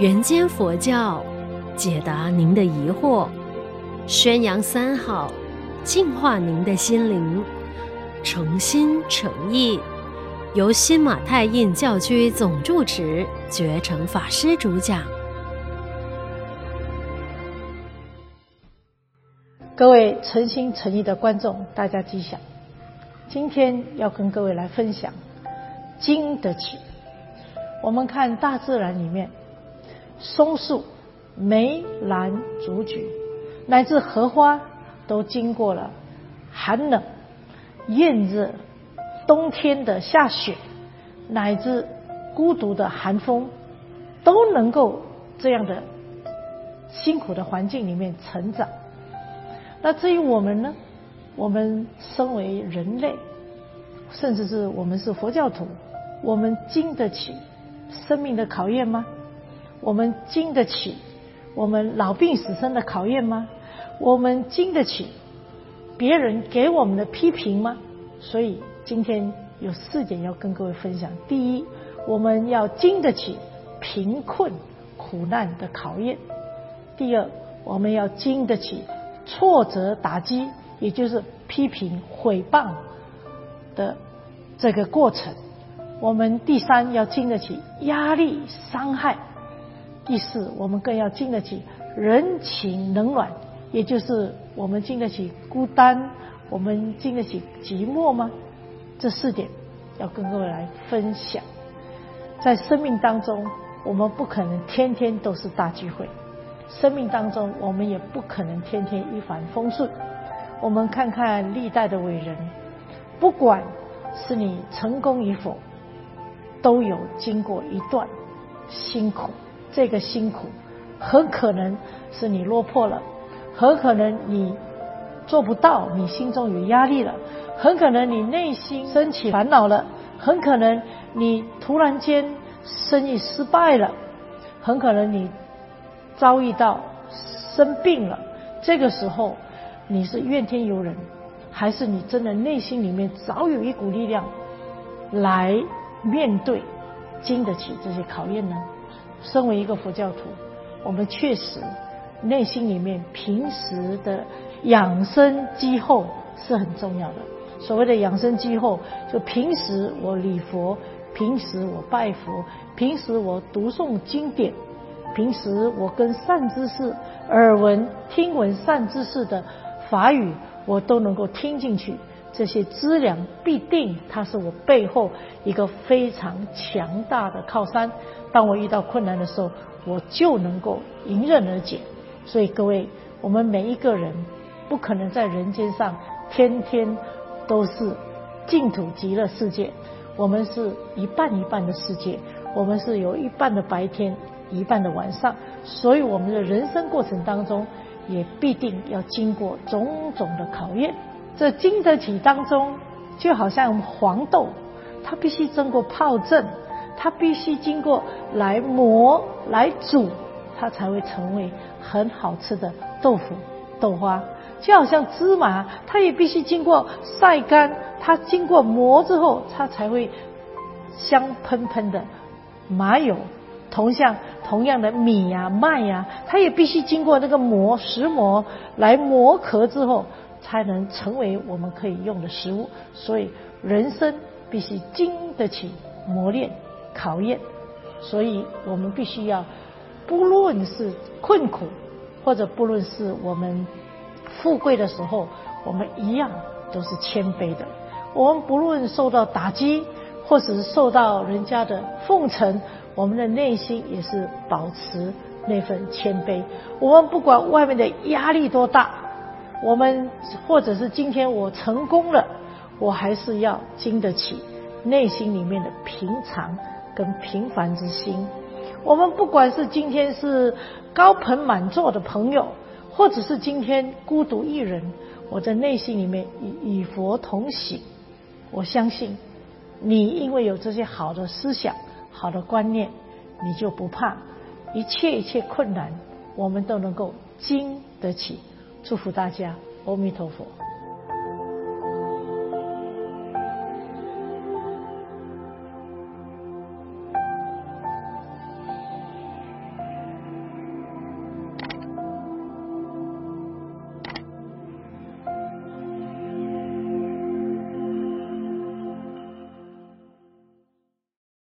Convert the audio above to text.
人间佛教，解答您的疑惑，宣扬三好，净化您的心灵，诚心诚意，由新马泰印教区总住持觉诚法师主讲。各位诚心诚意的观众，大家吉祥。今天要跟各位来分享经得起。我们看大自然里面，松树、梅、兰、竹、菊，乃至荷花，都经过了寒冷、炎热、冬天的下雪，乃至孤独的寒风，都能够这样的辛苦的环境里面成长。那至于我们呢？我们身为人类，甚至是我们是佛教徒，我们经得起生命的考验吗？我们经得起我们老病死生的考验吗？我们经得起别人给我们的批评吗？所以今天有四点要跟各位分享。第一，我们要经得起贫困苦难的考验；第二，我们要经得起。挫折打击，也就是批评毁谤的这个过程。我们第三要经得起压力伤害，第四我们更要经得起人情冷暖，也就是我们经得起孤单，我们经得起寂寞吗？这四点要跟各位来分享。在生命当中，我们不可能天天都是大聚会。生命当中，我们也不可能天天一帆风顺。我们看看历代的伟人，不管是你成功与否，都有经过一段辛苦。这个辛苦，很可能是你落魄了，很可能你做不到，你心中有压力了，很可能你内心升起烦恼了，很可能你突然间生意失败了，很可能你。遭遇到生病了，这个时候你是怨天尤人，还是你真的内心里面早有一股力量来面对、经得起这些考验呢？身为一个佛教徒，我们确实内心里面平时的养生积厚是很重要的。所谓的养生积厚，就平时我礼佛，平时我拜佛，平时我读诵经典。平时我跟善知识耳闻听闻善知识的法语，我都能够听进去。这些资粮必定它是我背后一个非常强大的靠山。当我遇到困难的时候，我就能够迎刃而解。所以各位，我们每一个人不可能在人间上天天都是净土极乐世界，我们是一半一半的世界，我们是有一半的白天。一半的晚上，所以我们的人生过程当中，也必定要经过种种的考验。这经得起当中，就好像黄豆，它必须经过泡蒸，它必须经过来磨来煮，它才会成为很好吃的豆腐豆花。就好像芝麻，它也必须经过晒干，它经过磨之后，它才会香喷喷的麻油。同像，同样的米呀、麦呀、它也必须经过那个磨石磨来磨壳之后，才能成为我们可以用的食物。所以，人生必须经得起磨练、考验。所以我们必须要，不论是困苦，或者不论是我们富贵的时候，我们一样都是谦卑的。我们不论受到打击，或者是受到人家的奉承。我们的内心也是保持那份谦卑。我们不管外面的压力多大，我们或者是今天我成功了，我还是要经得起内心里面的平常跟平凡之心。我们不管是今天是高朋满座的朋友，或者是今天孤独一人，我在内心里面与与佛同行。我相信你，因为有这些好的思想。好的观念，你就不怕一切一切困难，我们都能够经得起。祝福大家，阿弥陀佛。